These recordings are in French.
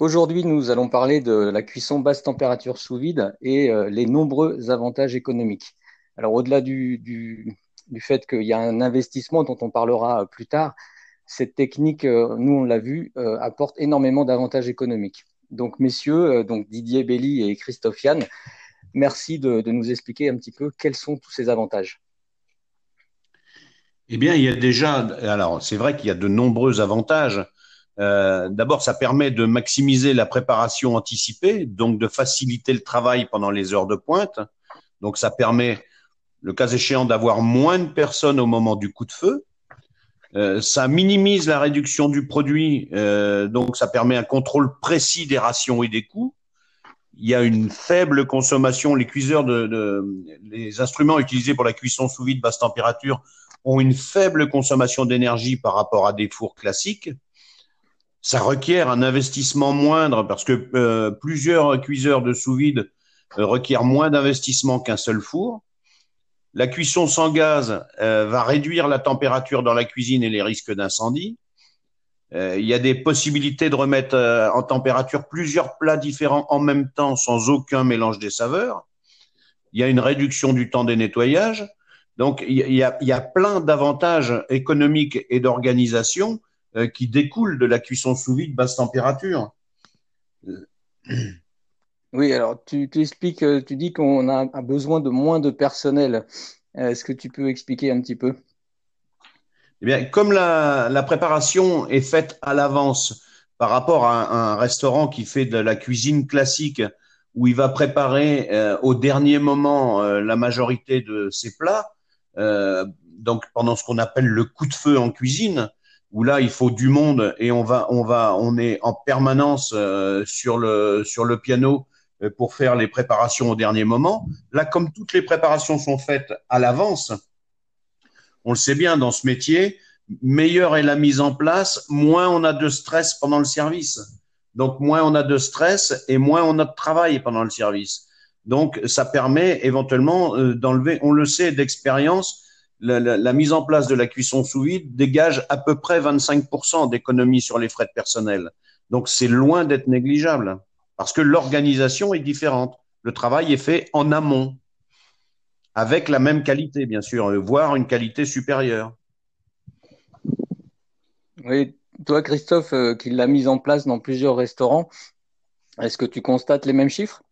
Aujourd'hui, nous allons parler de la cuisson basse température sous vide et euh, les nombreux avantages économiques. Alors au-delà du, fait qu'il y a un investissement dont on parlera plus tard, cette technique, euh, nous on l'a vu, euh, apporte énormément d'avantages économiques. Donc messieurs, donc Didier Belli et Christophe Yann, merci de, de nous expliquer un petit peu quels sont tous ces avantages. Eh bien, il y a déjà, alors c'est vrai qu'il y a de nombreux avantages. Euh, D'abord, ça permet de maximiser la préparation anticipée, donc de faciliter le travail pendant les heures de pointe. Donc, ça permet, le cas échéant, d'avoir moins de personnes au moment du coup de feu. Euh, ça minimise la réduction du produit, euh, donc ça permet un contrôle précis des rations et des coûts. Il y a une faible consommation. Les cuiseurs de, de les instruments utilisés pour la cuisson sous vide basse température ont une faible consommation d'énergie par rapport à des fours classiques. Ça requiert un investissement moindre parce que euh, plusieurs cuiseurs de sous vide euh, requièrent moins d'investissement qu'un seul four. La cuisson sans gaz euh, va réduire la température dans la cuisine et les risques d'incendie. Il y a des possibilités de remettre en température plusieurs plats différents en même temps sans aucun mélange des saveurs. Il y a une réduction du temps des nettoyages. Donc, il y a, il y a plein d'avantages économiques et d'organisation euh, qui découlent de la cuisson sous vide basse température. Oui, alors tu, tu expliques, euh, tu dis qu'on a besoin de moins de personnel. Euh, est-ce que tu peux expliquer un petit peu? Eh bien, comme la, la préparation est faite à l'avance par rapport à un, restaurant qui fait de la cuisine classique où il va préparer euh, au dernier moment euh, la majorité de ses plats, euh, donc pendant ce qu'on appelle le coup de feu en cuisine, où là il faut du monde et on va on va on est en permanence euh, sur le sur le piano euh, pour faire les préparations au dernier moment. Là, comme toutes les préparations sont faites à l'avance, on le sait bien dans ce métier, meilleure est la mise en place, moins on a de stress pendant le service. Donc moins on a de stress et moins on a de travail pendant le service. Donc, ça permet éventuellement euh, d'enlever, on le sait d'expérience, la, la, la, mise en place de la cuisson sous vide dégage à peu près 25% d'économie sur les frais de personnel. Donc, c'est loin d'être négligeable parce que l'organisation est différente. Le travail est fait en amont, avec la même qualité, bien sûr, voire une qualité supérieure. Oui, toi, Christophe, euh, qui l'a mise en place dans plusieurs restaurants, est-ce que tu constates les mêmes chiffres?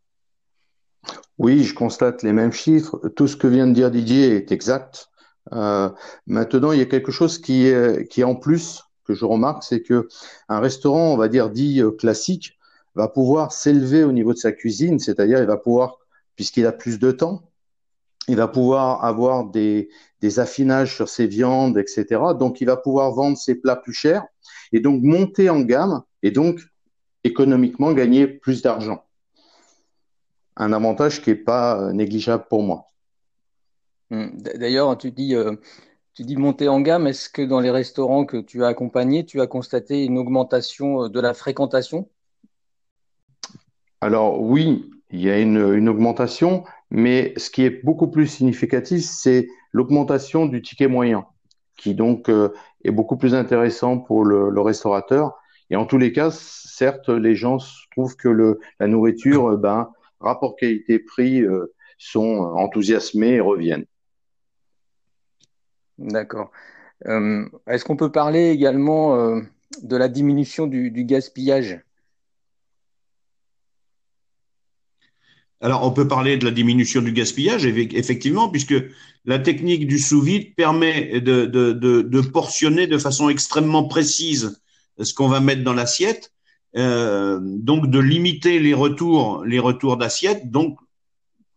Oui, je constate les mêmes chiffres. Tout ce que vient de dire Didier est exact. Euh, maintenant, il y a quelque chose qui est, en plus que je remarque, c'est que un restaurant, on va dire dit euh, classique, va pouvoir s'élever au niveau de sa cuisine, c'est-à-dire il va pouvoir, puisqu'il a plus de temps, il va pouvoir avoir des, des affinages sur ses viandes, etc. Donc, il va pouvoir vendre ses plats plus chers et donc monter en gamme et donc économiquement gagner plus d'argent un avantage qui n'est pas euh, négligeable pour moi. Hmm. D'ailleurs, tu dis, euh, tu dis monter en gamme. Est-ce que dans les restaurants que tu as accompagnés, tu as constaté une augmentation euh, de la fréquentation? Alors oui, il y a une, augmentation, mais ce qui est beaucoup plus significatif, c'est l'augmentation du ticket moyen, qui donc euh, est beaucoup plus intéressant pour le, restaurateur. Et en tous les cas, certes, les gens trouvent que la nourriture, ben, rapport qualité-prix sont enthousiasmés et reviennent. D'accord. Euh, Est-ce qu'on peut parler également euh, de la diminution du, gaspillage? Alors, on peut parler de la diminution du gaspillage, effectivement, puisque la technique du sous-vide permet de, portionner de façon extrêmement précise ce qu'on va mettre dans l'assiette euh, donc de limiter les retours d'assiette, donc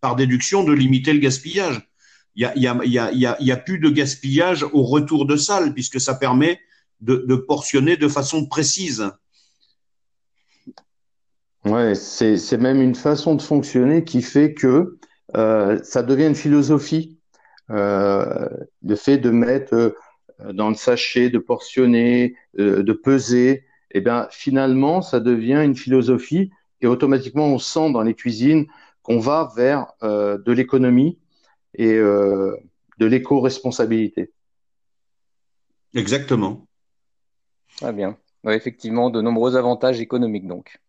par déduction de limiter le gaspillage. Il y a, y a, y a, y a, plus de gaspillage au retour de salle puisque ça permet de, de portionner de façon précise. Ouais, c'est, c'est même une façon de fonctionner qui fait que euh, ça devient une philosophie. Euh, le fait de mettre euh, dans le sachet, de portionner, euh, de peser, eh bien, finalement, ça devient une philosophie et automatiquement, on sent dans les cuisines qu'on va vers euh, de l'économie et euh, de l'éco-responsabilité. Exactement. Très bien. Effectivement, de nombreux avantages économiques donc.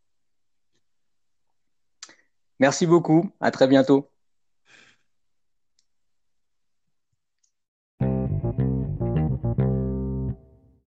Merci beaucoup. À très bientôt.